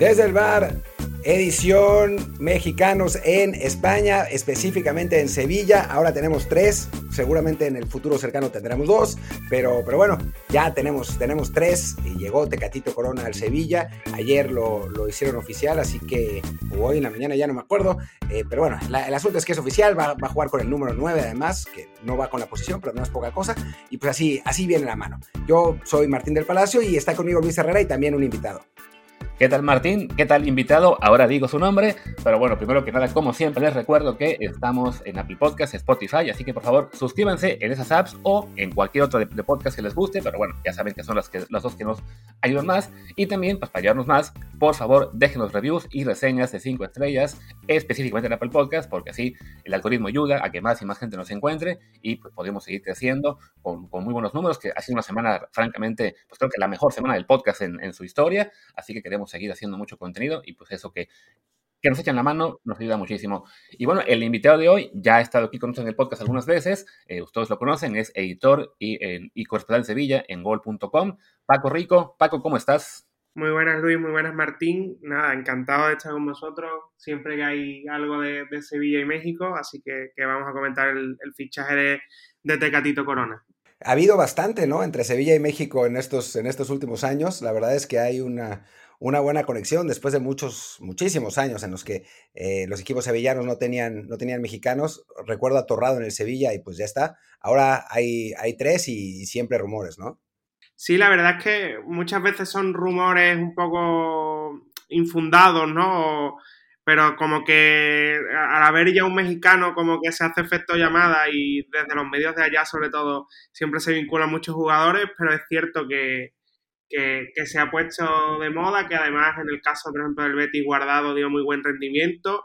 Desde el bar, edición mexicanos en España, específicamente en Sevilla. Ahora tenemos tres, seguramente en el futuro cercano tendremos dos, pero, pero bueno, ya tenemos, tenemos tres llegó Tecatito Corona al Sevilla. Ayer lo, lo hicieron oficial, así que hoy en la mañana ya no me acuerdo, eh, pero bueno, el asunto es que es oficial, va, va, a jugar con el número 9 además, que no va con la posición, pero no es poca cosa, y pues así, así viene la mano. Yo soy Martín del Palacio y está conmigo Luis Herrera y también un invitado. ¿Qué tal Martín? ¿Qué tal invitado? Ahora digo su nombre, pero bueno, primero que nada, como siempre, les recuerdo que estamos en Apple Podcasts, Spotify, así que por favor suscríbanse en esas apps o en cualquier otro de, podcast que les guste, pero bueno, ya saben que son las, que, las dos que nos ayudan más. Y también, pues, para ayudarnos más, por favor, déjenos reviews y reseñas de 5 estrellas, específicamente en Apple Podcasts, porque así el algoritmo ayuda a que más y más gente nos encuentre y pues podemos seguir creciendo con, con muy buenos números, que ha sido una semana, francamente, pues creo que la mejor semana del podcast en, en su historia, así que queremos seguir haciendo mucho contenido y pues eso que, que nos echan la mano nos ayuda muchísimo. Y bueno, el invitado de hoy ya ha estado aquí con nosotros en el podcast algunas veces, eh, ustedes lo conocen, es editor y, y corresponsal en Sevilla en gol.com. Paco Rico, Paco, ¿cómo estás? Muy buenas Luis, muy buenas Martín. Nada, encantado de estar con vosotros siempre que hay algo de, de Sevilla y México, así que, que vamos a comentar el, el fichaje de, de Tecatito Corona ha habido bastante, ¿no? Entre Sevilla y México en estos, en estos últimos años. La verdad es que hay una, una buena conexión después de muchos, muchísimos años en los que eh, los equipos sevillanos no tenían, no tenían mexicanos. Recuerdo a Torrado en el Sevilla y pues ya está. Ahora hay, hay tres y, y siempre rumores, ¿no? Sí, la verdad es que muchas veces son rumores un poco infundados, ¿no? pero como que al haber ya un mexicano como que se hace efecto llamada y desde los medios de allá sobre todo siempre se vinculan muchos jugadores, pero es cierto que, que, se ha puesto de moda, que además en el caso, por ejemplo, del Betis Guardado dio muy buen rendimiento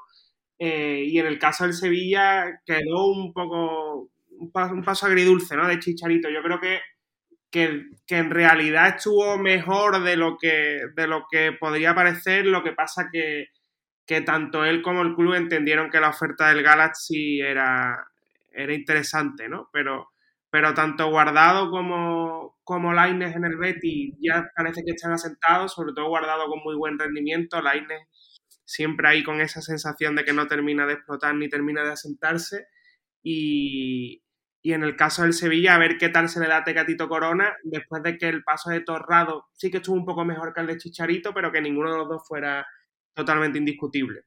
eh, y en el caso del Sevilla quedó un poco un paso, un paso agridulce, ¿no? De Chicharito. Yo creo que que, que, en realidad estuvo mejor de lo que, de lo que podría parecer, lo que pasa que, que tanto él como el club entendieron que la oferta del Galaxy era, era interesante, ¿no? Pero, pero tanto Guardado como, como Laines en el Betis ya parece que están asentados, sobre todo Guardado con muy buen rendimiento, Laines siempre ahí con esa sensación de que no termina de explotar ni termina de asentarse y, y en el caso del Sevilla, a ver qué tal se le da a Tecatito Corona, después de que el paso de Torrado sí que estuvo un poco mejor que el de Chicharito, pero que ninguno de los dos fuera totalmente indiscutible.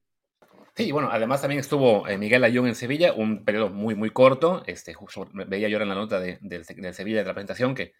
Sí, bueno, además también estuvo eh, Miguel Ayón en Sevilla, un periodo muy, muy corto. Este, veía yo en la nota de, de, de Sevilla de la presentación que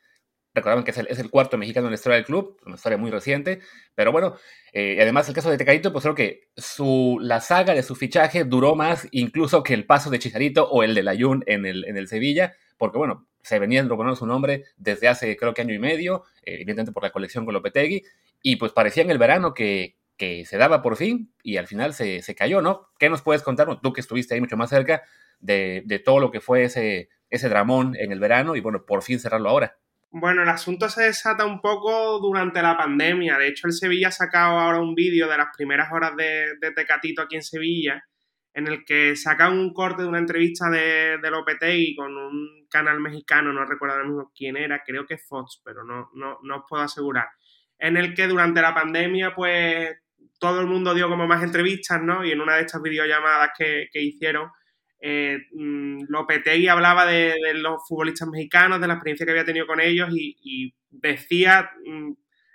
recordaban que es el, cuarto mexicano en la historia del club, una historia muy reciente. Pero bueno, eh, además el caso de Tecadito, pues creo que su, la saga de su fichaje duró más incluso que el paso de Chicharito o el de Ayun en el, en el Sevilla, porque bueno, se venían rumorando su nombre desde hace creo que año y medio, eh, evidentemente por la colección con Lopetegui, y pues parecía en el verano que, que se daba por fin y al final se, se, cayó, ¿no? ¿Qué nos puedes contar, tú que estuviste ahí mucho más cerca, de, de, todo lo que fue ese, ese dramón en el verano y bueno, por fin cerrarlo ahora? Bueno, el asunto se desata un poco durante la pandemia. De hecho, el Sevilla ha sacado ahora un vídeo de las primeras horas de, de, Tecatito aquí en Sevilla, en el que saca un corte de una entrevista de, de Lopetegui con un canal mexicano, no recuerdo ahora mismo quién era, creo que Fox, pero no, no, no os puedo asegurar. En el que durante la pandemia, pues todo el mundo dio como más entrevistas, ¿no? Y en una de estas videollamadas que, que hicieron, eh, mm, Lopetegui hablaba de, los futbolistas mexicanos, de la experiencia que había tenido con ellos y, decía mm,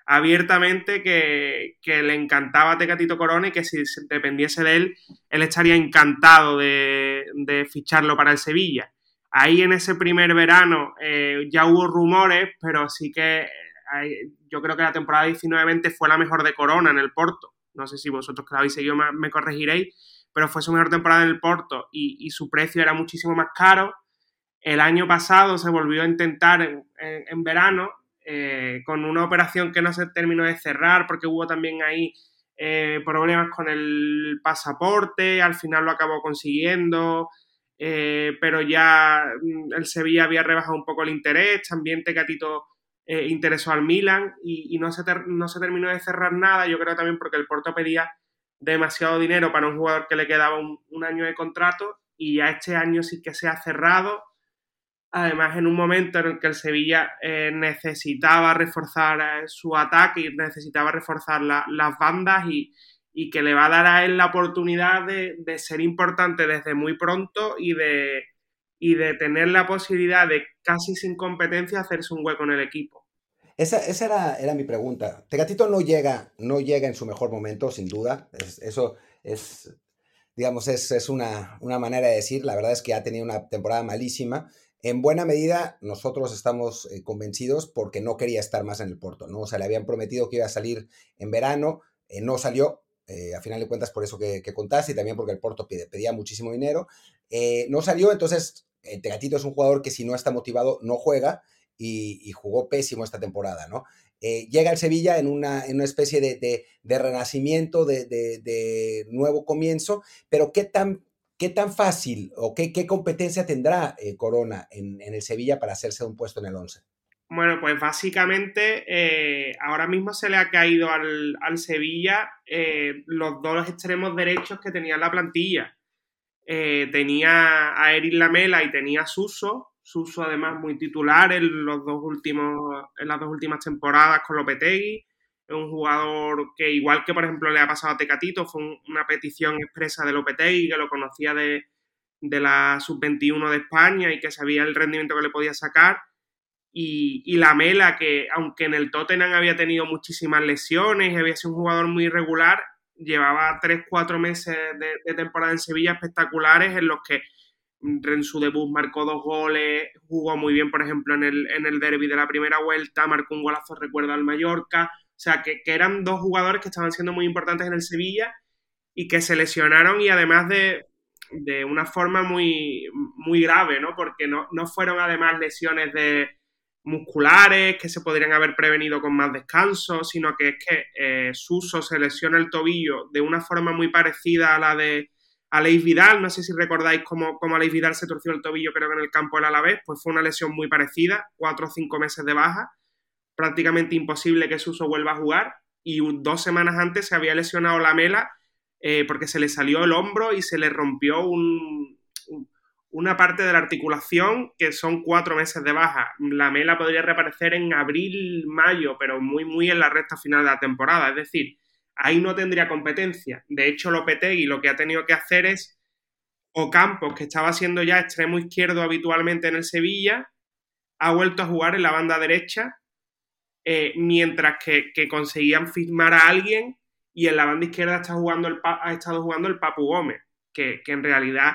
abiertamente que, que, le encantaba Tecatito Corona y que si dependiese de él, él estaría encantado de, de ficharlo para el Sevilla. Ahí en ese primer verano eh, ya hubo rumores, pero sí que eh, yo creo que la temporada 19-20 fue la mejor de Corona en el Porto no sé si vosotros que lo habéis seguido me corregiréis, pero fue su mejor temporada en el Porto y, su precio era muchísimo más caro. El año pasado se volvió a intentar en, en, en verano eh, con una operación que no se terminó de cerrar porque hubo también ahí eh, problemas con el pasaporte, al final lo acabó consiguiendo, eh, pero ya mm, el Sevilla había rebajado un poco el interés, también Tecatito eh, interesó al Milan y, no, se terminó de cerrar nada, yo creo también porque el Porto pedía demasiado dinero para un jugador que le quedaba un, año de contrato y ya este año sí que se ha cerrado. Además, en un momento en el que el Sevilla eh, necesitaba reforzar eh, su ataque y necesitaba reforzar las bandas y, que le va a dar a él la oportunidad de, ser importante desde muy pronto y de, y de tener la posibilidad de casi sin competencia hacerse un hueco en el equipo. Esa, esa era, era, mi pregunta. Tegatito no llega, no llega en su mejor momento, sin duda. eso es, digamos, es, es una, una, manera de decir. La verdad es que ha tenido una temporada malísima. En buena medida, nosotros estamos eh, convencidos porque no quería estar más en el Porto, ¿no? O sea, le habían prometido que iba a salir en verano, eh, no salió, eh, a final de cuentas por eso que, que, contaste y también porque el Porto pedía muchísimo dinero. no salió, entonces Tegatito es un jugador que si no está motivado no juega y, jugó pésimo esta temporada, ¿no? llega el Sevilla en una, en una especie de, de, renacimiento, de, de, nuevo comienzo, pero ¿qué tan ¿Qué tan fácil o qué, competencia tendrá eh, Corona en, el Sevilla para hacerse un puesto en el 11? Bueno, pues básicamente eh, ahora mismo se le ha caído al, Sevilla eh, los dos extremos derechos que tenía la plantilla. tenía a Eric Lamela y tenía a Suso. Suso además muy titular en, los dos últimos, en las dos últimas temporadas con Lopetegui es un jugador que, igual que por ejemplo le ha pasado a Tecatito, fue una petición expresa de Lopetegui, que lo conocía de, la sub-21 de España y que sabía el rendimiento que le podía sacar. Y, la Mela, que aunque en el Tottenham había tenido muchísimas lesiones y había sido un jugador muy irregular, llevaba 3-4 meses de, temporada en Sevilla espectaculares en los que en su debut marcó dos goles, jugó muy bien, por ejemplo, en el, en el derby de la primera vuelta, marcó un golazo, recuerdo, al Mallorca, o sea, que, eran dos jugadores que estaban siendo muy importantes en el Sevilla y que se lesionaron y además de, una forma muy, muy grave, ¿no? Porque no, fueron además lesiones de musculares que se podrían haber prevenido con más descanso, sino que es que eh, Suso se lesiona el tobillo de una forma muy parecida a la de Aleix Vidal, no sé si recordáis cómo, cómo Aleix Vidal se torció el tobillo creo que en el campo del Alavés, pues fue una lesión muy parecida, cuatro o cinco meses de baja, prácticamente imposible que Suso vuelva a jugar. Y dos semanas antes se había lesionado la mela eh, porque se le salió el hombro y se le rompió una parte de la articulación que son cuatro meses de baja. La mela podría reaparecer en abril, mayo, pero muy, muy en la recta final de la temporada. Es decir, ahí no tendría competencia. De hecho, Lopetegui lo que ha tenido que hacer es Ocampos, que estaba siendo ya extremo izquierdo habitualmente en el Sevilla, ha vuelto a jugar en la banda derecha eh, mientras que, conseguían firmar a alguien y en la banda izquierda está jugando el, ha estado jugando el Papu Gómez, que, en realidad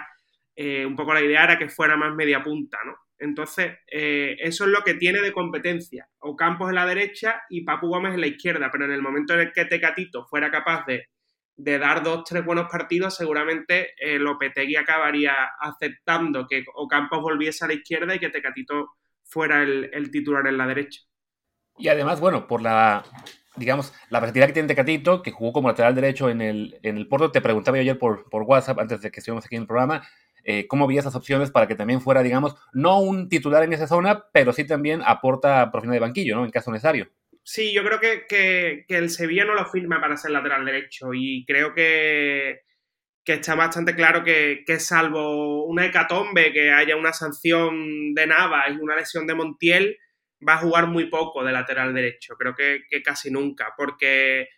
eh, un poco la idea era que fuera más media punta, ¿no? Entonces, eh, eso es lo que tiene de competencia. O Campos en la derecha y Papu Gómez en la izquierda, pero en el momento en el que Tecatito fuera capaz de, dar dos, tres buenos partidos, seguramente Lopetegui acabaría aceptando que Ocampos volviese a la izquierda y que Tecatito fuera el titular en la derecha. Y además, bueno, por la, digamos, la versatilidad que tiene Tecatito, que jugó como lateral derecho en el, en el Porto, te preguntaba yo ayer por, por WhatsApp, antes de que estuviéramos aquí en el programa, eh, cómo veía esas opciones para que también fuera, digamos, no un titular en esa zona, pero sí también aporta por de banquillo, ¿no? En caso necesario. Sí, yo creo que, que, el Sevilla no lo firma para ser lateral derecho y creo que, que está bastante claro que, que, salvo una hecatombe, que haya una sanción de Nava y una lesión de Montiel, va a jugar muy poco de lateral derecho, creo que, casi nunca, porque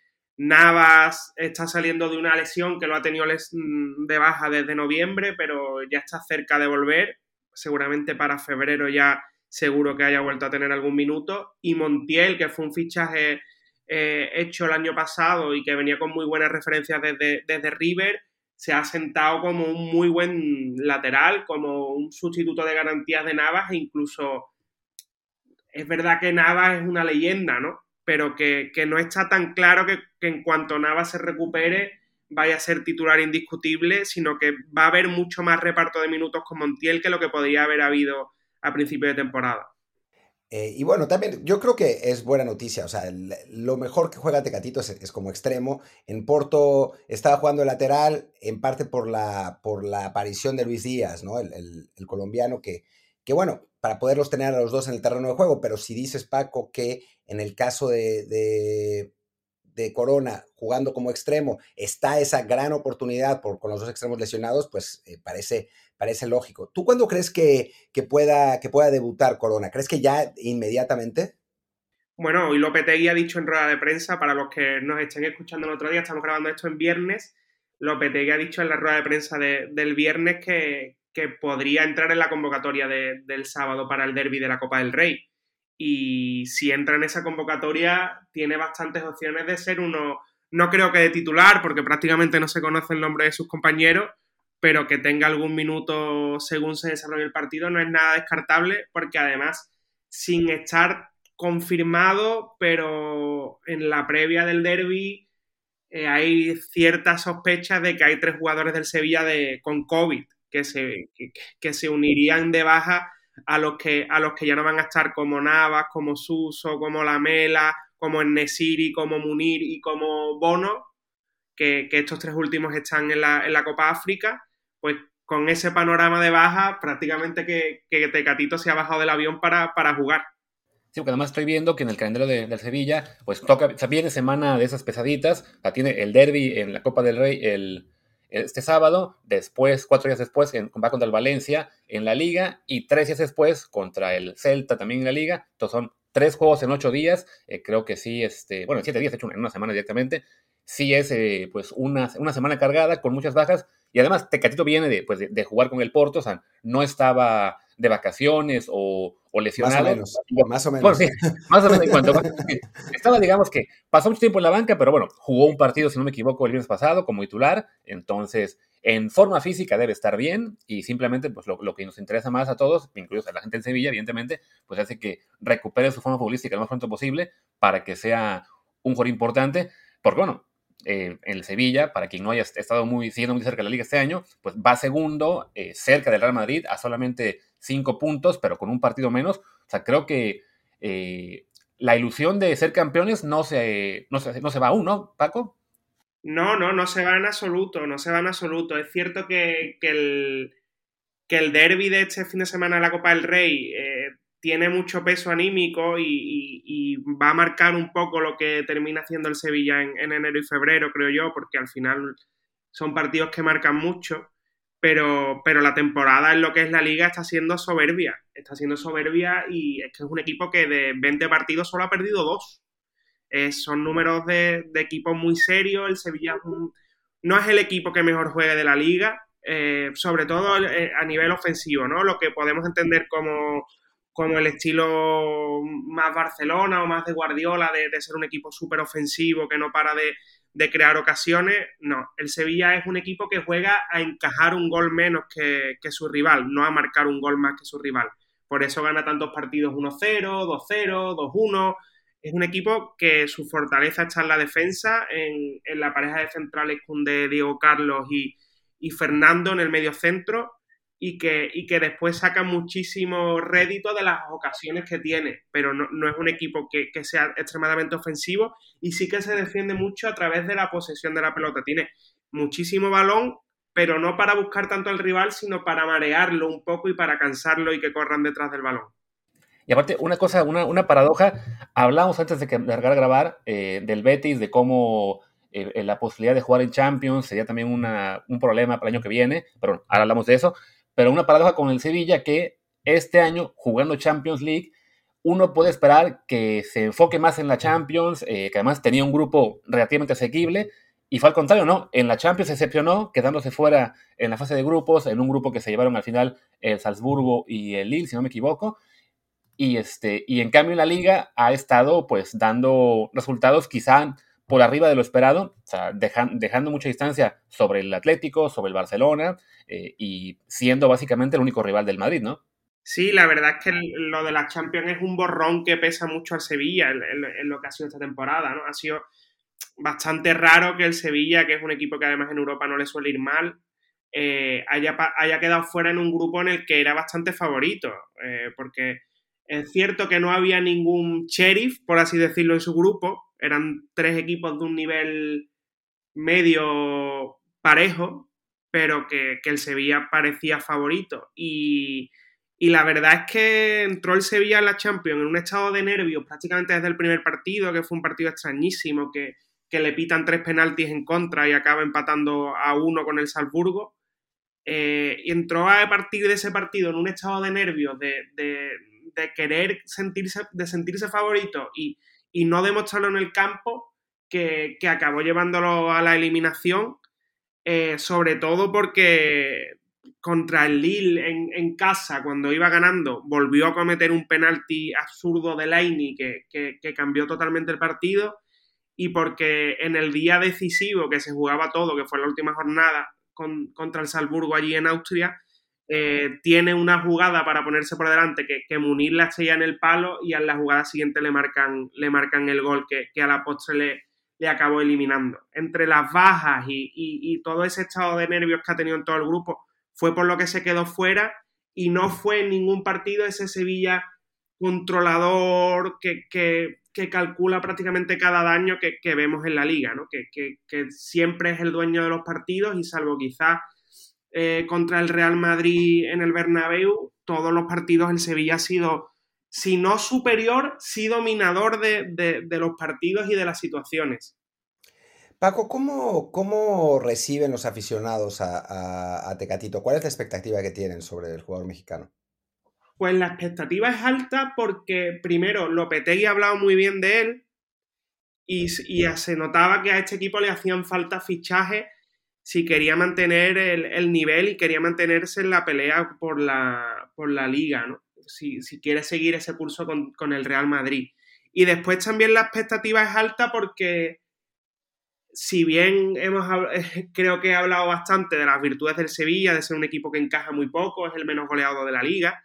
Navas está saliendo de una lesión que lo ha tenido mm, de baja desde noviembre, pero ya está cerca de volver, seguramente para febrero ya seguro que haya vuelto a tener algún minuto, y Montiel, que fue un fichaje eh, hecho el año pasado y que venía con muy buenas referencias desde, desde River, se ha sentado como un muy buen lateral, como un sustituto de garantías de Navas e incluso es verdad que Nava es una leyenda, ¿no? Pero que, no está tan claro que, en cuanto Nava se recupere vaya a ser titular indiscutible, sino que va a haber mucho más reparto de minutos con Montiel que lo que podría haber habido a principio de temporada. Eh, y bueno, también yo creo que es buena noticia. O sea, lo mejor que juega Tecatito es, como extremo. En Porto estaba jugando lateral, en parte por la, por la aparición de Luis Díaz, ¿no? El, el colombiano que, que bueno, para poderlos tener a los dos en el terreno de juego, pero si dices, Paco, que en el caso de, de Corona jugando como extremo, está esa gran oportunidad por, con los dos extremos lesionados, pues eh, parece, parece lógico. ¿Tú cuándo crees que, que, pueda, que pueda debutar Corona? ¿Crees que ya inmediatamente? Bueno, hoy Lopetegui ha dicho en rueda de prensa, para los que nos estén escuchando el otro día, estamos grabando esto en viernes, Lopetegui ha dicho en la rueda de prensa del viernes que, que, podría entrar en la convocatoria del sábado para el derby de la Copa del Rey. Y si entra en esa convocatoria tiene bastantes opciones de ser uno, no creo que de titular, porque prácticamente no se conoce el nombre de sus compañeros, pero que tenga algún minuto según se desarrolle el partido no es nada descartable, porque además, sin estar confirmado, pero en la previa del derby eh, hay ciertas sospechas de que hay tres jugadores del Sevilla de, con COVID que se, que se unirían de baja a los que, a los que ya no van a estar como Navas, como Suso, como Lamela, como Nesiri, como Munir y como Bono, que, estos tres últimos están en la, en la, Copa África, pues con ese panorama de baja, prácticamente que, que Tecatito se ha bajado del avión para, para jugar. Sí, porque además estoy viendo que en el calendario de, del Sevilla, pues toca, viene semana de esas pesaditas, la tiene el derby en la Copa del Rey el, este sábado, después, cuatro días después, va contra el Valencia en la liga y tres días después contra el Celta también en la liga. Entonces son tres juegos en ocho días. Eh, creo que sí, este, bueno, en siete días, hecho en una semana directamente. Sí es eh, pues una, una semana cargada con muchas bajas y además Tecatito viene de, pues, de, jugar con el Porto, o sea, no estaba de vacaciones o, o lesionado. Más o menos. Más o menos. más o menos. En cuanto, estaba, digamos que pasó mucho tiempo en la banca, pero bueno, jugó un partido, si no me equivoco, el viernes pasado como titular. Entonces, en forma física debe estar bien y simplemente, pues lo, lo que nos interesa más a todos, incluidos a la gente en Sevilla, evidentemente, pues hace que recupere su forma futbolística lo más pronto posible para que sea un jugador importante. Porque bueno, eh, en el Sevilla, para quien no haya estado muy, siguiendo muy cerca de la liga este año, pues va segundo, eh, cerca del Real Madrid, a solamente cinco puntos, pero con un partido menos. O sea, creo que eh, la ilusión de ser campeones no se, no se, no se va aún, ¿no, Paco? No, no, no se va en absoluto, no se va en absoluto. Es cierto que, que el, que el derby de este fin de semana de la Copa del Rey tiene mucho peso anímico y, va a marcar un poco lo que termina haciendo el Sevilla en, enero y febrero, creo yo, porque al final son partidos que marcan mucho, pero, pero la temporada en lo que es la liga está siendo soberbia, está siendo soberbia y es que es un equipo que de 20 partidos solo ha perdido dos. Eh, son números de, equipos muy serios, el Sevilla no es el equipo que mejor juegue de la liga, eh, sobre todo eh, a nivel ofensivo, ¿no? Lo que podemos entender como como el estilo más Barcelona o más de Guardiola, de, ser un equipo súper ofensivo que no para de, crear ocasiones. No, el Sevilla es un equipo que juega a encajar un gol menos que, su rival, no a marcar un gol más que su rival. Por eso gana tantos partidos 1-0, 2-0, 2-1. Es un equipo que su fortaleza está en la defensa, en, la pareja de centrales con de Diego Carlos y, y Fernando en el medio centro y que, y que después saca muchísimo rédito de las ocasiones que tiene, pero no, es un equipo que, sea extremadamente ofensivo y sí que se defiende mucho a través de la posesión de la pelota. Tiene muchísimo balón, pero no para buscar tanto al rival, sino para marearlo un poco y para cansarlo y que corran detrás del balón. Y aparte, una cosa, una, una paradoja, hablamos antes de que largar a grabar eh, del Betis, de cómo eh, la posibilidad de jugar en Champions sería también una, un problema para el año que viene, pero ahora hablamos de eso pero una paradoja con el Sevilla que este año, jugando Champions League, uno puede esperar que se enfoque más en la Champions, eh, que además tenía un grupo relativamente asequible, y fue al contrario, ¿no? En la Champions se excepcionó, quedándose fuera en la fase de grupos, en un grupo que se llevaron al final el Salzburgo y el Lille, si no me equivoco. Y, este, y en cambio en la liga ha estado pues dando resultados quizá por arriba de lo esperado, dejando mucha distancia sobre el Atlético, sobre el Barcelona eh, y siendo básicamente el único rival del Madrid, ¿no? Sí, la verdad es que lo de la Champions es un borrón que pesa mucho al Sevilla en, lo que ha sido esta temporada, ¿no? Ha sido bastante raro que el Sevilla, que es un equipo que además en Europa no le suele ir mal, eh, haya, haya, quedado fuera en un grupo en el que era bastante favorito, eh, porque es cierto que no había ningún sheriff, por así decirlo, en su grupo, eran tres equipos de un nivel medio parejo, pero que, el Sevilla parecía favorito. Y, la verdad es que entró el Sevilla en la Champions en un estado de nervios prácticamente desde el primer partido, que fue un partido extrañísimo, que, que le pitan tres penaltis en contra y acaba empatando a uno con el Salzburgo. Eh, y entró a partir de ese partido en un estado de nervios, de, querer sentirse, de sentirse favorito y, no demostrarlo en el campo, que, acabó llevándolo a la eliminación, eh, sobre todo porque contra el Lille en, casa, cuando iba ganando, volvió a cometer un penalti absurdo de Laini que, que, cambió totalmente el partido y porque en el día decisivo que se jugaba todo, que fue la última jornada contra el Salzburgo allí en Austria, eh, tiene una jugada para ponerse por delante que, que Munir la estrella en el palo y a la jugada siguiente le marcan, le marcan el gol que, a la postre le, le acabó eliminando. Entre las bajas y, y todo ese estado de nervios que ha tenido en todo el grupo, fue por lo que se quedó fuera y no fue en ningún partido ese Sevilla controlador que, calcula prácticamente cada daño que, vemos en la liga, ¿no? que, siempre es el dueño de los partidos y salvo quizás eh, contra el Real Madrid en el Bernabéu, todos los partidos el Sevilla ha sido, si no superior, sí dominador de los partidos y de las situaciones. Paco, ¿cómo, reciben los aficionados a, Tecatito? ¿Cuál es la expectativa que tienen sobre el jugador mexicano? Pues la expectativa es alta porque, primero, Lopetegui ha hablado muy bien de él y, se notaba que a este equipo le hacían falta fichajes si quería mantener el, nivel y quería mantenerse en la pelea por la, por la liga, ¿no? Si, quiere seguir ese curso con, con el Real Madrid. Y después también la expectativa es alta porque si bien hemos, creo que he hablado bastante de las virtudes del Sevilla, de ser un equipo que encaja muy poco, es el menos goleado de la liga,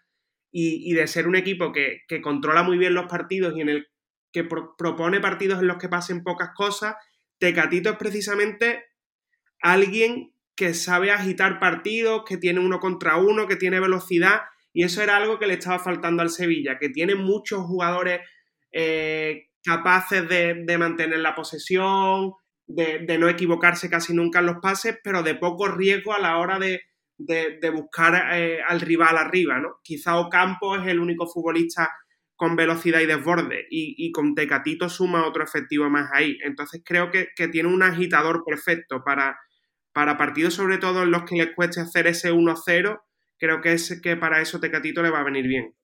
y, de ser un equipo que, controla muy bien los partidos y en el que propone partidos en los que pasen pocas cosas, Tecatito es precisamente alguien que sabe agitar partidos, que tiene uno contra uno, que tiene velocidad, y eso era algo que le estaba faltando al Sevilla, que tiene muchos jugadores eh, capaces de mantener la posesión, de, no equivocarse casi nunca en los pases, pero de poco riesgo a la hora de, buscar eh, al rival arriba, ¿no? Quizá Ocampo es el único futbolista con velocidad y desborde y, con Tecatito suma otro efectivo más ahí. Entonces creo que, tiene un agitador perfecto para, para partidos sobre todo en los que les cueste hacer ese 1-0, creo que, es, que para eso Tecatito le va a venir bien.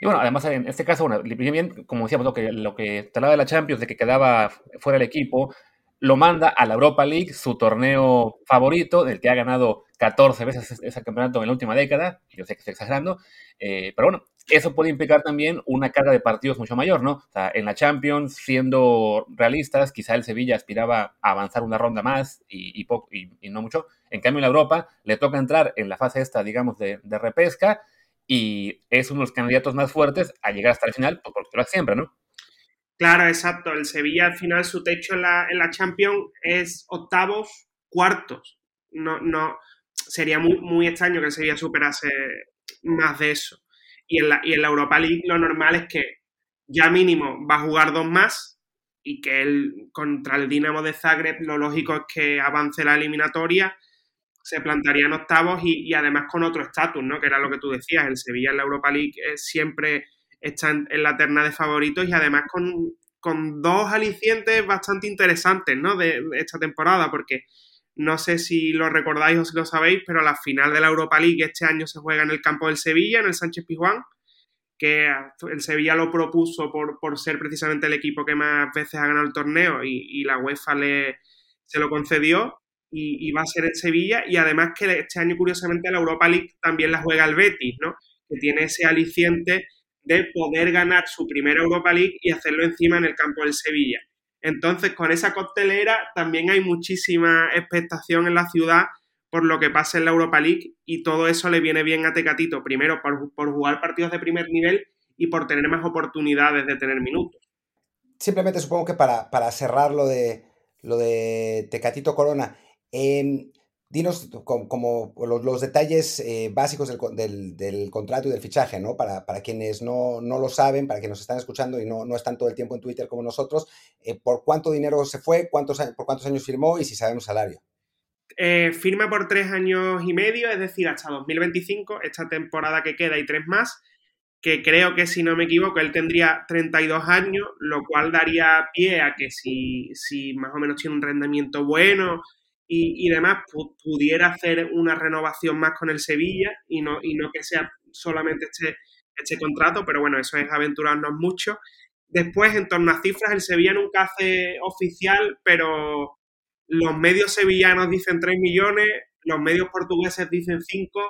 Y bueno, además en este caso, bueno, bien, como decíamos, lo que, lo que te hablaba de la Champions, de que quedaba fuera el equipo, lo manda a la Europa League, su torneo favorito, del que ha ganado 14 veces ese campeonato en la última década. Yo sé que estoy exagerando, eh, pero bueno, eso puede implicar también una carga de partidos mucho mayor, ¿no? O sea, en la Champions, siendo realistas, quizá el Sevilla aspiraba a avanzar una ronda más y, y, no mucho. En cambio, en la Europa le toca entrar en la fase esta, digamos, de, repesca y es uno de los candidatos más fuertes a llegar hasta el final, pues, porque lo hace siempre, ¿no? Claro, exacto. El Sevilla al final su techo en la, en la Champions es octavos, cuartos. No, no, sería muy, extraño que el Sevilla superase más de eso. Y en, la, y en la Europa League lo normal es que ya mínimo va a jugar dos más y que él contra el Dinamo de Zagreb lo lógico es que avance la eliminatoria, se plantaría en octavos y, y además con otro estatus, ¿no? Que era lo que tú decías, el Sevilla en la Europa League es siempre está en, la terna de favoritos y además con, dos alicientes bastante interesantes ¿no? de, esta temporada, porque no sé si lo recordáis o si lo sabéis, pero la final de la Europa League este año se juega en el campo del Sevilla, en el Sánchez Pizjuán, que el Sevilla lo propuso por, ser precisamente el equipo que más veces ha ganado el torneo y, la UEFA le, se lo concedió y, y, va a ser el Sevilla y además que este año curiosamente la Europa League también la juega el Betis, ¿no? que tiene ese aliciente de poder ganar su primera Europa League y hacerlo encima en el campo del Sevilla. Entonces, con esa costelera también hay muchísima expectación en la ciudad por lo que pasa en la Europa League y todo eso le viene bien a Tecatito, primero por, jugar partidos de primer nivel y por tener más oportunidades de tener minutos. Simplemente supongo que para, para cerrar lo de, lo de Tecatito Corona, eh, dinos como, los, detalles eh, básicos del, contrato y del fichaje, ¿no? Para, quienes no, lo saben, para quienes nos están escuchando y no, están todo el tiempo en Twitter como nosotros, eh, ¿por cuánto dinero se fue? Cuántos, ¿Por cuántos años firmó? Y si sabemos salario. Eh, firma por tres años y medio, es decir, hasta 2025, esta temporada que queda y tres más. que creo que si no me equivoco, él tendría 32 años, lo cual daría pie a que si, si más o menos tiene un rendimiento bueno y, demás, pudiera hacer una renovación más con el Sevilla y no, y no que sea solamente este, este contrato, pero bueno, eso es aventurarnos mucho. Después, en torno a cifras, el Sevilla nunca hace oficial, pero los medios sevillanos dicen 3 millones, los medios portugueses dicen 5.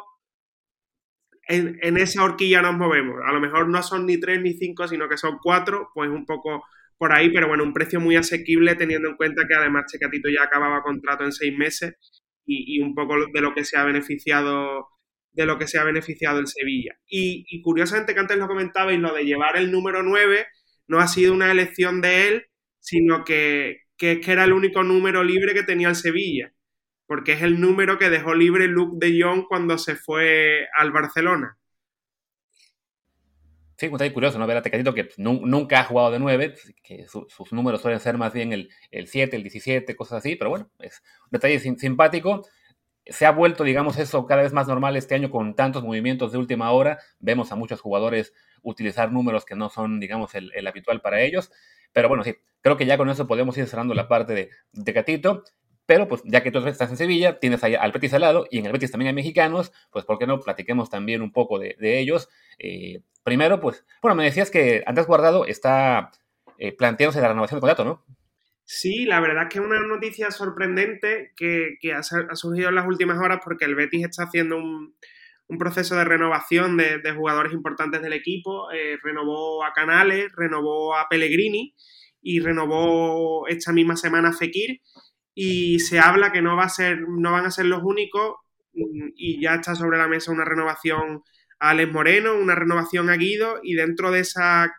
En, esa horquilla nos movemos. A lo mejor no son ni 3 ni 5, sino que son 4, pues un poco por ahí, pero bueno, un precio muy asequible teniendo en cuenta que además Checatito ya acababa contrato en 6 meses y, un poco de lo que se ha beneficiado de lo que se ha beneficiado el Sevilla. Y, curiosamente que antes lo comentabais, lo de llevar el número 9 no ha sido una elección de él, sino que, que, era el único número libre que tenía el Sevilla, porque es el número que dejó libre Luke de Jong cuando se fue al Barcelona. Sí, detalle curioso, ¿no? Ver a Tecatito que nunca ha jugado de 9, que sus números suelen ser más bien el, el 7, el 17, cosas así, pero bueno, es un detalle simpático se ha vuelto, digamos, eso cada vez más normal este año con tantos movimientos de última hora. Vemos a muchos jugadores utilizar números que no son, digamos, el, habitual para ellos. Pero bueno, sí, creo que ya con eso podemos ir cerrando la parte de, de Catito. Pero pues ya que tú estás en Sevilla, tienes ahí al Betis al lado y en el Betis también hay mexicanos, pues ¿por qué no platiquemos también un poco de, ellos? Eh, primero, pues, bueno, me decías que Andrés Guardado está eh, planteándose la renovación de contrato, ¿no? Sí, la verdad es que es una noticia sorprendente que, ha, surgido en las últimas horas porque el Betis está haciendo un, proceso de renovación de, jugadores importantes del equipo. Eh, renovó a Canales, renovó a Pellegrini y renovó esta misma semana a Fekir. Y se habla que no, va a ser, no van a ser los únicos y ya está sobre la mesa una renovación Alex Moreno, una renovación a Guido y dentro de esa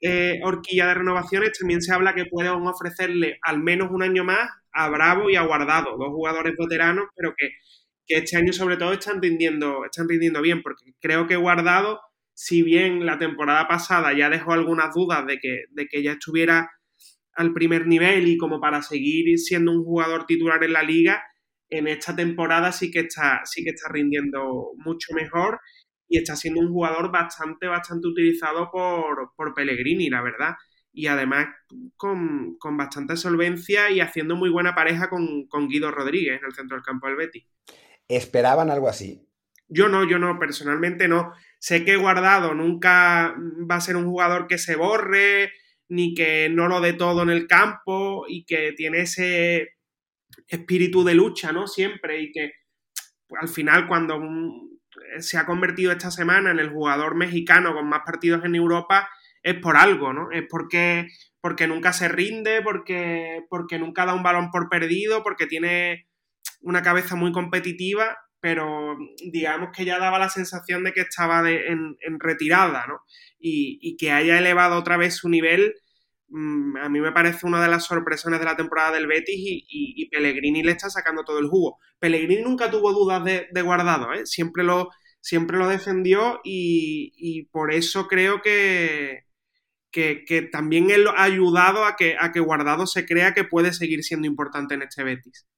eh, horquilla de renovaciones, también se habla que pueden ofrecerle al menos un año más a Bravo y a Guardado, dos jugadores veteranos, pero que, este año sobre todo están rindiendo, están rindiendo bien, porque creo que Guardado, si bien la temporada pasada ya dejó algunas dudas de que, de que ya estuviera al primer nivel y como para seguir siendo un jugador titular en la liga, en esta temporada sí que está, sí que está rindiendo mucho mejor y está siendo un jugador bastante, bastante utilizado por, por Pellegrini, la verdad. Y además con, bastante solvencia y haciendo muy buena pareja con, Guido Rodríguez en el centro del campo del Betis. ¿Esperaban algo así? Yo no, yo no, personalmente no. Sé que Guardado nunca va a ser un jugador que se borre, ni que no lo dé todo en el campo y que tiene ese espíritu de lucha, ¿no? Siempre y que pues, al final cuando se ha convertido esta semana en el jugador mexicano con más partidos en Europa es por algo, ¿no? Es porque, porque nunca se rinde, porque, porque nunca da un balón por perdido, porque tiene una cabeza muy competitiva, pero digamos que ya daba la sensación de que estaba en, retirada, ¿no? Y, que haya elevado otra vez su nivel, mm, a mí me parece una de las sorpresiones de la temporada del Betis y, Pellegrini le está sacando todo el jugo. Pellegrini nunca tuvo dudas de, de guardado, ¿eh? Siempre lo, siempre lo defendió y, por eso creo que, que, también él ha ayudado a que, a que Guardado se crea que puede seguir siendo importante en este Betis.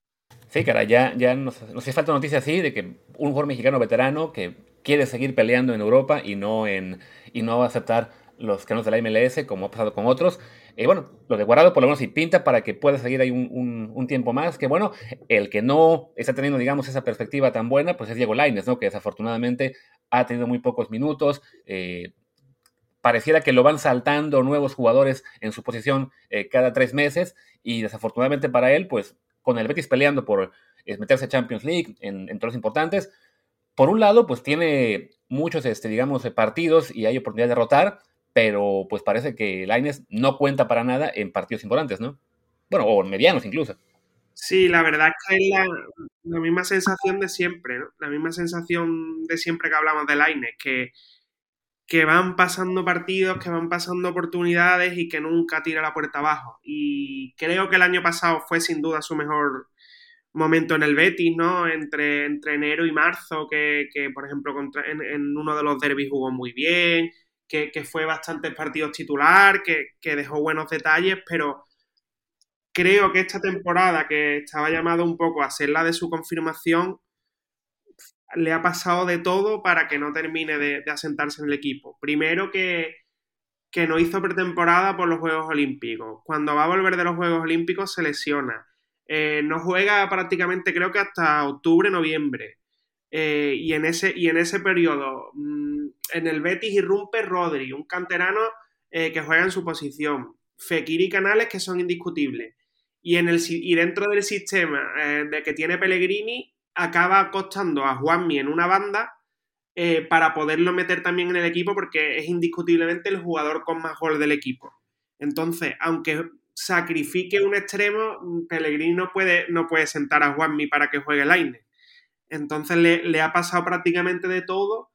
Sí, cara, ya, ya nos, hace falta noticia así de que un jugador mexicano veterano que quiere seguir peleando en Europa y no, en, y no va a aceptar los canos de la MLS como ha pasado con otros. Y bueno, lo de Guardado por lo menos y pinta para que pueda seguir ahí un, tiempo más. Que bueno, el que no está teniendo, digamos, esa perspectiva tan buena, pues es Diego Laines, ¿no? Que desafortunadamente ha tenido muy pocos minutos. Eh, pareciera que lo van saltando nuevos jugadores en su posición eh, cada tres meses. Y desafortunadamente para él, pues con el Betis peleando por eh, meterse a Champions League en, en importantes. Por un lado, pues tiene muchos, este, digamos, partidos y hay oportunidad de rotar pero pues parece que Laines no cuenta para nada en partidos importantes, ¿no? Bueno, o medianos incluso. Sí, la verdad es que es la, misma sensación de siempre, ¿no? La misma sensación de siempre que hablamos de Laines, que, que van pasando partidos, que van pasando oportunidades y que nunca tira la puerta abajo. Y creo que el año pasado fue sin duda su mejor momento en el Betis, ¿no? Entre, entre enero y marzo, que, por ejemplo en, en, uno de los derbis jugó muy bien, que, fue bastantes partidos titular, que, dejó buenos detalles, pero creo que esta temporada, que estaba llamada un poco a ser la de su confirmación, le ha pasado de todo para que no termine de, asentarse en el equipo. Primero que, que no hizo pretemporada por los Juegos Olímpicos. Cuando va a volver de los Juegos Olímpicos se lesiona. Eh, no juega prácticamente creo que hasta octubre, noviembre. Eh, y, en ese, y en ese periodo, mm, en el Betis irrumpe Rodri, un canterano eh, que juega en su posición. Fekir y Canales que son indiscutibles. Y, en el, y dentro del sistema de que tiene Pellegrini, acaba acostando a Juanmi en una banda para poderlo meter también en el equipo porque es indiscutiblemente el jugador con más gol del equipo. Entonces, aunque sacrifique un extremo, Pellegrini no puede, no puede sentar a Juanmi para que juegue el aire. Entonces le, ha pasado prácticamente de todo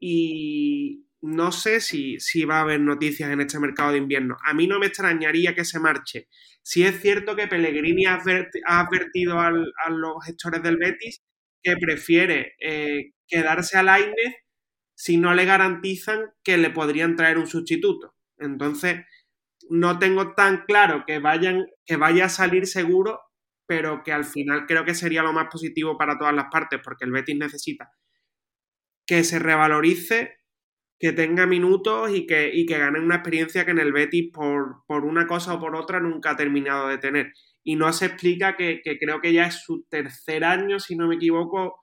y no sé si, va a haber noticias en este mercado de invierno. A mí no me extrañaría que se marche. Si es cierto que Pellegrini ha, advertido a los gestores del Betis que prefiere eh, quedarse al aire si no le garantizan que le podrían traer un sustituto. Entonces, no tengo tan claro que, vayan, que vaya a salir seguro, pero que al final creo que sería lo más positivo para todas las partes, porque el Betis necesita que se revalorice, que tenga minutos y que, y que gane una experiencia que en el Betis, por, por, una cosa o por otra, nunca ha terminado de tener. Y no se explica que, creo que ya es su tercer año, si no me equivoco,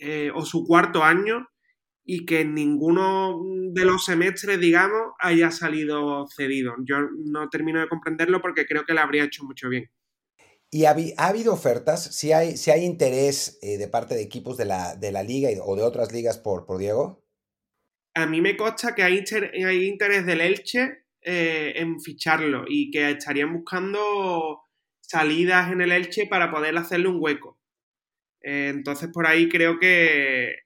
eh, o su cuarto año, y que en ninguno de los semestres, digamos, haya salido cedido. Yo no termino de comprenderlo porque creo que le habría hecho mucho bien. ¿Y ha, habido ofertas? ¿Si hay, interés eh, de parte de equipos de la, liga o de otras ligas por, Diego? A mí me consta que hay, interés del Elche eh, en ficharlo y que estarían buscando salidas en el Elche para poder hacerle un hueco. Eh, entonces por ahí creo que,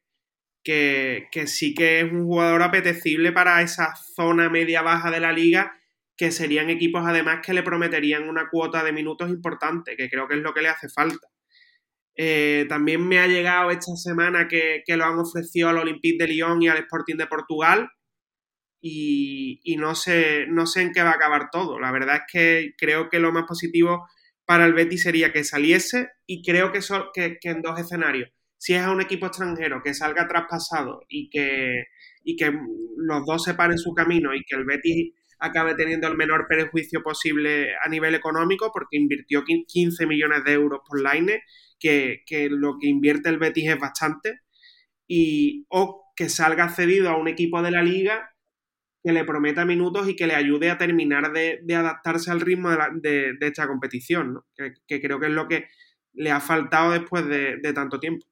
sí que es un jugador apetecible para esa zona media-baja de la liga, que serían equipos además que le prometerían una cuota de minutos importante, que creo que es lo que le hace falta. Eh, también me ha llegado esta semana que, lo han ofrecido al Olympique de Lyon y al Sporting de Portugal. Y, no, sé, no sé en qué va a acabar todo. La verdad es que creo que lo más positivo para el Betis sería que saliese y creo que, que en dos escenarios si es a un equipo extranjero que salga traspasado y que, y que los dos se paren su camino y que el Betis acabe teniendo el menor perjuicio posible a nivel económico porque invirtió 15 millones de euros por Line, que, que lo que invierte el Betis es bastante, y, o que salga cedido a un equipo de la liga que le prometa minutos y que le ayude a terminar de, adaptarse al ritmo de, esta competición, que, creo que es lo que le ha faltado después de tanto tiempo.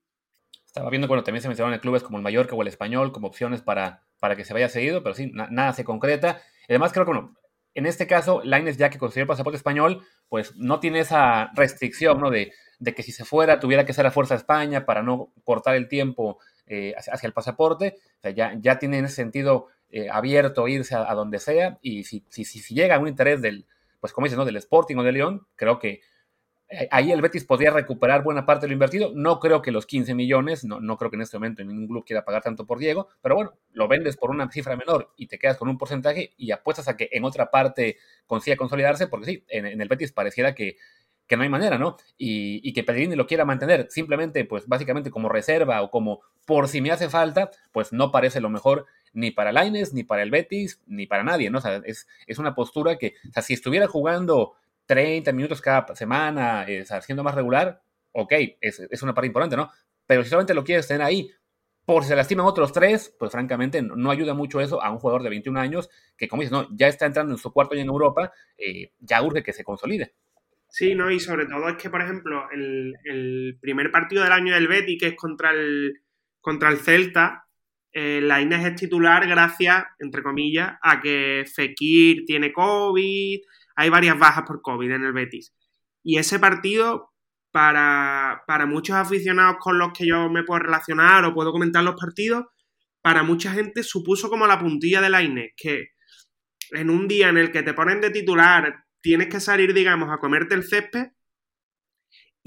Estaba viendo cuando también se mencionaron clubes como el Mallorca o el Español como opciones para, para que se vaya seguido, pero sí, nada se concreta. Además, creo que bueno, en este caso, Laines, ya que consiguió el pasaporte español, pues no tiene esa restricción, ¿no? De, de que si se fuera tuviera que ser a fuerza España para no cortar el tiempo eh, hacia, el pasaporte. O sea, ya, ya tiene en ese sentido eh, abierto irse a, donde sea. Y si, si, si, llega un interés del, pues como dices, ¿no? Del Sporting o de León, creo que ahí el Betis podría recuperar buena parte de lo invertido. No creo que los 15 millones, no, no creo que en este momento ningún club quiera pagar tanto por Diego, pero bueno, lo vendes por una cifra menor y te quedas con un porcentaje y apuestas a que en otra parte consiga consolidarse, porque sí, en, el Betis pareciera que, no hay manera, ¿no? Y, que Pellegrini lo quiera mantener simplemente, pues básicamente como reserva o como por si me hace falta, pues no parece lo mejor ni para Laines, ni para el Betis, ni para nadie, ¿no? O sea, es, es una postura que, o sea, si estuviera jugando 30 minutos cada semana, eh, haciendo más regular, ok, es, una parte importante, ¿no? Pero si solamente lo quieres tener ahí por si se lastiman otros tres, pues francamente no, ayuda mucho eso a un jugador de 21 años que, como dices, ¿no? ya está entrando en su cuarto año en Europa, eh, ya urge que se consolide. Sí, ¿no? Y sobre todo es que, por ejemplo, el, primer partido del año del Betty, que es contra el, contra el Celta, eh, la Inés es titular gracias, entre comillas, a que Fekir tiene COVID, hay varias bajas por COVID en el Betis. Y ese partido, para, muchos aficionados con los que yo me puedo relacionar o puedo comentar los partidos, para mucha gente supuso como la puntilla de la Inés, que en un día en el que te ponen de titular, tienes que salir, digamos, a comerte el césped,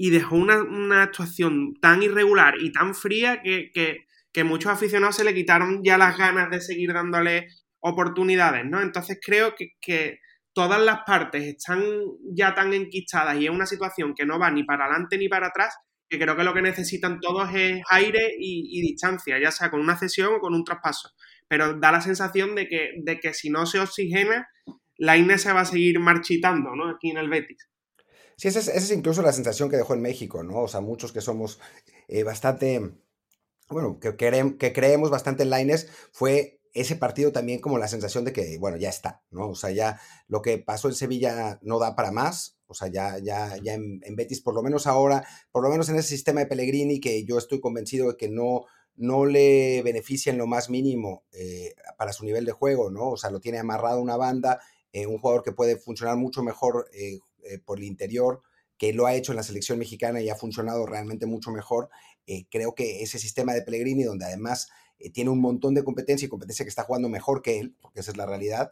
y dejó una, actuación tan irregular y tan fría que, que, muchos aficionados se le quitaron ya las ganas de seguir dándole oportunidades, ¿no? Entonces creo que todas las partes están ya tan enquistadas y es una situación que no va ni para adelante ni para atrás, que creo que lo que necesitan todos es aire y, distancia, ya sea con una cesión o con un traspaso. Pero da la sensación de que, de que si no se oxigena, la INE se va a seguir marchitando, ¿no? Aquí en el Betis. Sí, esa es, incluso la sensación que dejó en México, ¿no? O sea, muchos que somos eh, bastante, bueno, que, que, creemos bastante en Laines, fue ese partido también como la sensación de que, bueno, ya está, ¿no? O sea, ya lo que pasó en Sevilla no da para más, o sea, ya, ya, ya en, Betis, por lo menos ahora, por lo menos en ese sistema de Pellegrini, que yo estoy convencido de que no, no le beneficia en lo más mínimo eh, para su nivel de juego, ¿no? O sea, lo tiene amarrado una banda, eh, un jugador que puede funcionar mucho mejor eh, por el interior, que lo ha hecho en la selección mexicana y ha funcionado realmente mucho mejor. creo que ese sistema de Pellegrini, donde además tiene un montón de competencia y competencia que está jugando mejor que él, porque esa es la realidad,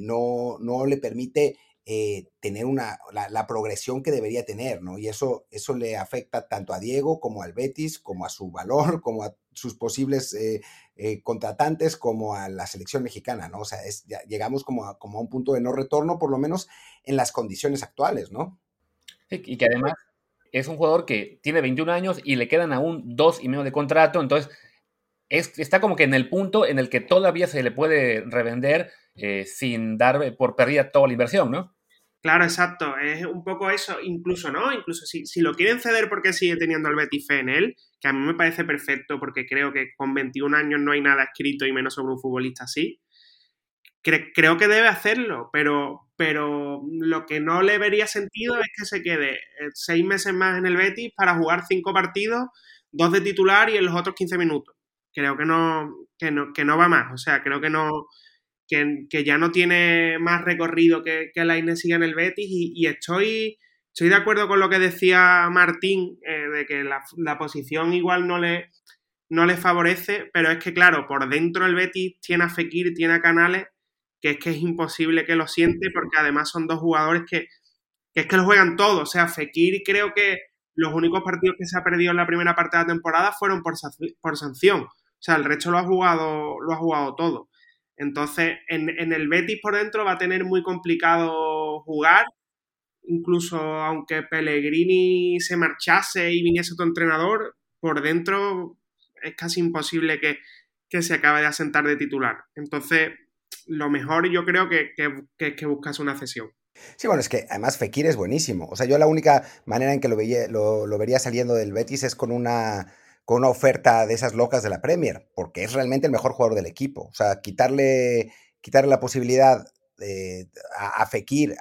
no, no le permite eh, tener una, la, progresión que debería tener, ¿no? Y eso, eso le afecta tanto a Diego como al Betis, como a su valor, como a sus posibles eh, eh, contratantes, como a la selección mexicana, ¿no? O sea, es, llegamos como a, como a un punto de no retorno, por lo menos en las condiciones actuales, ¿no? y que además es un jugador que tiene 21 años y le quedan aún dos y medio de contrato, entonces es, está como que en el punto en el que todavía se le puede revender sin dar por perdida toda la inversión, ¿no? Claro, exacto. Es un poco eso. Incluso no, incluso si, si lo quieren ceder porque sigue teniendo el Betis fe en él, que a mí me parece perfecto porque creo que con 21 años no hay nada escrito y menos sobre un futbolista así. creo que debe hacerlo, pero, pero lo que no le vería sentido es que se quede eh, seis meses más en el Betis para jugar cinco partidos, dos de titular y en los otros 15 minutos. Creo que no, que no, que no va más. O sea, creo que no, que, ya no tiene más recorrido que, que la Inés siga en el Betis y, estoy, estoy de acuerdo con lo que decía Martín, eh, de que la, posición igual no le, no le favorece, pero es que claro, por dentro el Betis tiene a Fekir, tiene a Canales, que es que es imposible que lo siente porque además son dos jugadores que, que es que lo juegan todos, o sea, Fekir creo que los únicos partidos que se ha perdido en la primera parte de la temporada fueron por, por sanción. O sea, el resto lo ha jugado, lo ha jugado todo. Entonces, en, el Betis por dentro va a tener muy complicado jugar, incluso aunque Pellegrini se marchase y viniese otro entrenador, por dentro es casi imposible que, se acabe de asentar de titular. Entonces, lo mejor yo creo que, es que buscas una cesión. Sí, bueno, es que además Fekir es buenísimo. O sea, yo la única manera en que lo, lo vería saliendo del Betis es con una con una oferta de esas locas de la Premier, porque es realmente el mejor jugador del equipo. O sea, quitarle, quitarle la posibilidad de, a, Fekir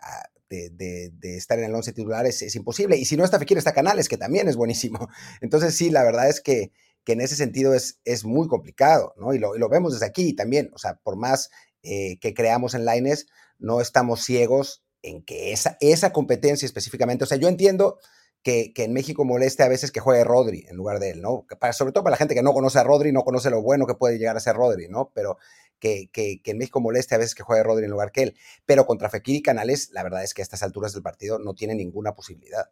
de, estar en el 11 titular es, imposible. Y si no está Fekir, está Canales, que también es buenísimo. Entonces, sí, la verdad es que, que en ese sentido es, es muy complicado, ¿no? Y lo, lo, vemos desde aquí también. O sea, por más eh, que creamos en Lines, no estamos ciegos en que esa, esa competencia específicamente, o sea, yo entiendo que, en México moleste a veces que juegue Rodri en lugar de él, ¿no? Sobre todo para la gente que no conoce a Rodri, no conoce lo bueno que puede llegar a ser Rodri, ¿no? Pero que, que, en México moleste a veces que juegue Rodri en lugar que él. Pero contra Fekir y Canales, la verdad es que a estas alturas del partido no tiene ninguna posibilidad.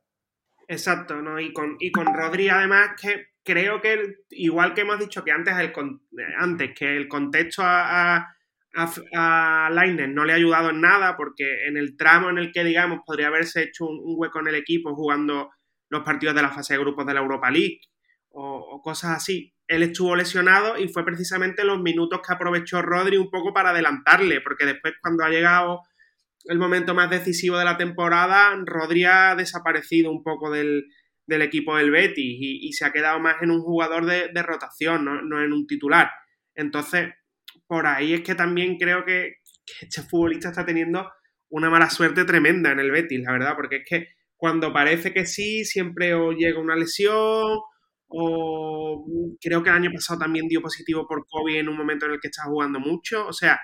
Exacto, ¿no? Y con, y con Rodri, además, que creo que, igual que hemos dicho que antes, el, antes que el contexto a, a a, no le ha ayudado en nada porque en el tramo en el que, digamos, podría haberse hecho un, hueco en el equipo jugando los partidos de la fase de grupos de la Europa League o, cosas así, él estuvo lesionado y fue precisamente los minutos que aprovechó Rodri un poco para adelantarle, porque después cuando ha llegado el momento más decisivo de la temporada, Rodri ha desaparecido un poco del, equipo del Betis y, se ha quedado más en un jugador de, rotación, no, en un titular. Entonces, por ahí es que también creo que, este futbolista está teniendo una mala suerte tremenda en el Betis, la verdad, porque es que cuando parece que sí, siempre o llega una lesión o creo que el año pasado también dio positivo por COVID en un momento en el que está jugando mucho, o sea,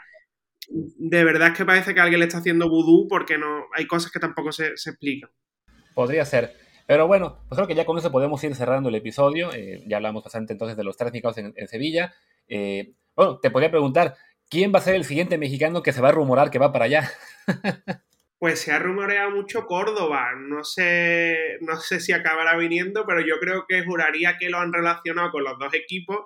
de verdad es que parece que alguien le está haciendo vudú porque no hay cosas que tampoco se, explican. Podría ser. Pero bueno, pues creo que ya con eso podemos ir cerrando el episodio. Eh, ya hablamos bastante entonces de los tres en, en Sevilla. Eh, bueno, te podría preguntar, ¿quién va a ser el siguiente mexicano que se va a rumorar que va para allá? pues se ha rumoreado mucho Córdoba. No sé, no sé si acabará viniendo, pero yo creo que juraría que lo han relacionado con los dos equipos.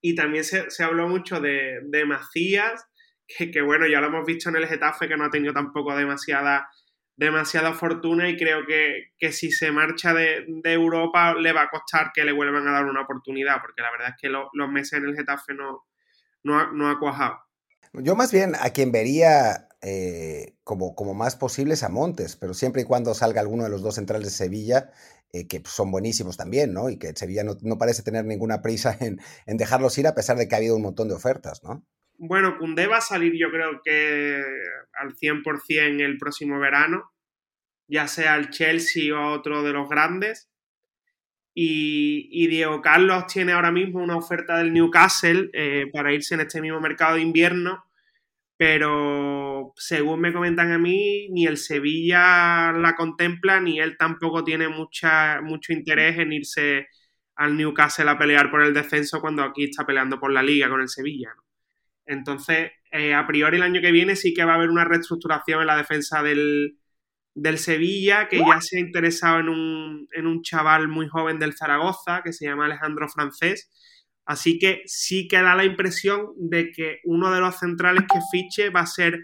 Y también se, habló mucho de, Macías, que, bueno, ya lo hemos visto en el Getafe, que no ha tenido tampoco demasiada, demasiada fortuna y creo que, si se marcha de, Europa le va a costar que le vuelvan a dar una oportunidad, porque la verdad es que los meses en el Getafe no, no, ha, cuajado. Yo más bien a quien vería eh, como, como más posibles a Montes, pero siempre y cuando salga alguno de los dos centrales de Sevilla, eh, que son buenísimos también, ¿no? Y que Sevilla no, parece tener ninguna prisa en, en, dejarlos ir a pesar de que ha habido un montón de ofertas, ¿no? Bueno, Cundé va a salir yo creo que al 100% el próximo verano, ya sea el Chelsea o otro de los grandes. Y, Diego Carlos tiene ahora mismo una oferta del Newcastle eh, para irse en este mismo mercado de invierno, pero según me comentan a mí, ni el Sevilla la contempla, ni él tampoco tiene mucha, mucho interés en irse al Newcastle a pelear por el descenso cuando aquí está peleando por la liga con el Sevilla. Entonces, eh, a priori el año que viene sí que va a haber una reestructuración en la defensa del, Sevilla, que ya se ha interesado en un, en un chaval muy joven del Zaragoza, que se llama Alejandro Francés. Así que sí que da la impresión de que uno de los centrales que fiche va a ser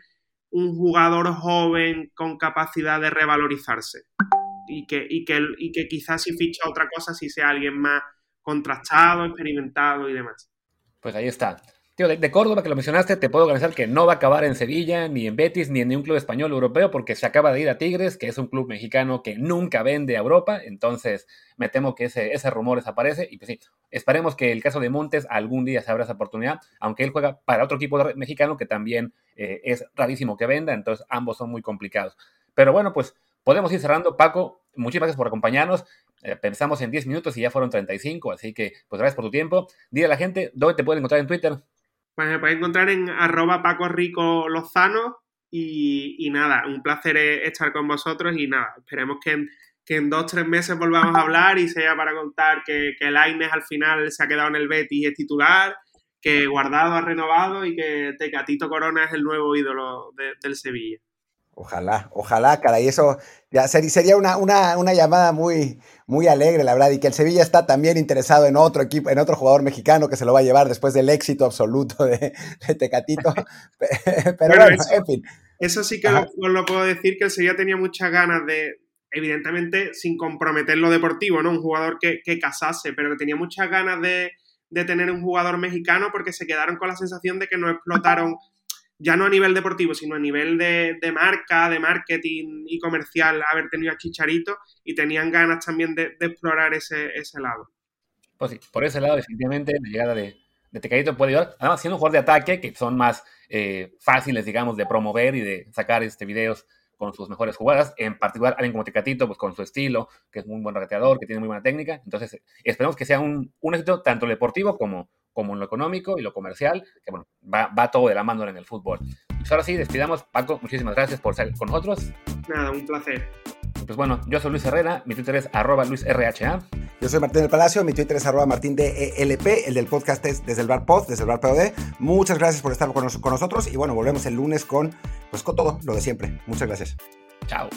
un jugador joven con capacidad de revalorizarse. Y que, y que, y que quizás si ficha otra cosa, si sea alguien más contrastado, experimentado y demás. Pues ahí está. Tío, de, Córdoba, que lo mencionaste, te puedo organizar que no va a acabar en Sevilla, ni en Betis, ni en ningún club español europeo, porque se acaba de ir a Tigres, que es un club mexicano que nunca vende a Europa. Entonces, me temo que ese, ese rumor desaparece. Y pues sí, esperemos que el caso de Montes algún día se abra esa oportunidad, aunque él juega para otro equipo mexicano que también eh, es rarísimo que venda. Entonces, ambos son muy complicados. Pero bueno, pues podemos ir cerrando. Paco, muchísimas gracias por acompañarnos. Eh, pensamos en 10 minutos y ya fueron 35, así que pues gracias por tu tiempo. Dile a la gente dónde te pueden encontrar en Twitter. Pues me podéis encontrar en arroba Paco Rico Lozano y, nada, un placer estar con vosotros y nada, esperemos que en, que en dos tres meses volvamos a hablar y sea para contar que, que el Aines al final se ha quedado en el Betis y es titular, que Guardado ha renovado y que Tecatito Corona es el nuevo ídolo del Sevilla. Ojalá, ojalá, cara, y eso ya sería una, una, una, llamada muy, muy alegre, la verdad, y que el Sevilla está también interesado en otro equipo, en otro jugador mexicano que se lo va a llevar después del éxito absoluto de, Tecatito. Pero bueno, en fin. Eso sí que os lo, puedo decir, que el Sevilla tenía muchas ganas de, evidentemente, sin comprometer lo deportivo, ¿no? Un jugador que, que casase, pero que tenía muchas ganas de, de tener un jugador mexicano porque se quedaron con la sensación de que no explotaron ya no a nivel deportivo, sino a nivel de, marca, de marketing y comercial, haber tenido a Chicharito y tenían ganas también de, explorar ese, lado. Pues sí, por ese lado, definitivamente, la llegada de, de Tecadito puede ayudar. Además, siendo un jugador de ataque, que son más eh, fáciles, digamos, de promover y de sacar este videos con sus mejores jugadas, en particular alguien como Tecatito, pues con su estilo, que es muy buen regateador, que tiene muy buena técnica. Entonces, esperemos que sea un, un éxito tanto deportivo como, como en lo económico y lo comercial, que bueno, va, va todo de la mano en el fútbol. Pues ahora sí, despidamos. Paco, muchísimas gracias por estar con nosotros. Nada, un placer. Pues bueno, yo soy Luis Herrera, mi Twitter es arroba luisrha. Yo soy Martín del Palacio, mi Twitter es arroba martindelp, el del podcast es desde el bar pod, desde el bar POD. Muchas gracias por estar con, con nosotros y bueno, volvemos el lunes con, pues con todo lo de siempre. Muchas gracias. Chao.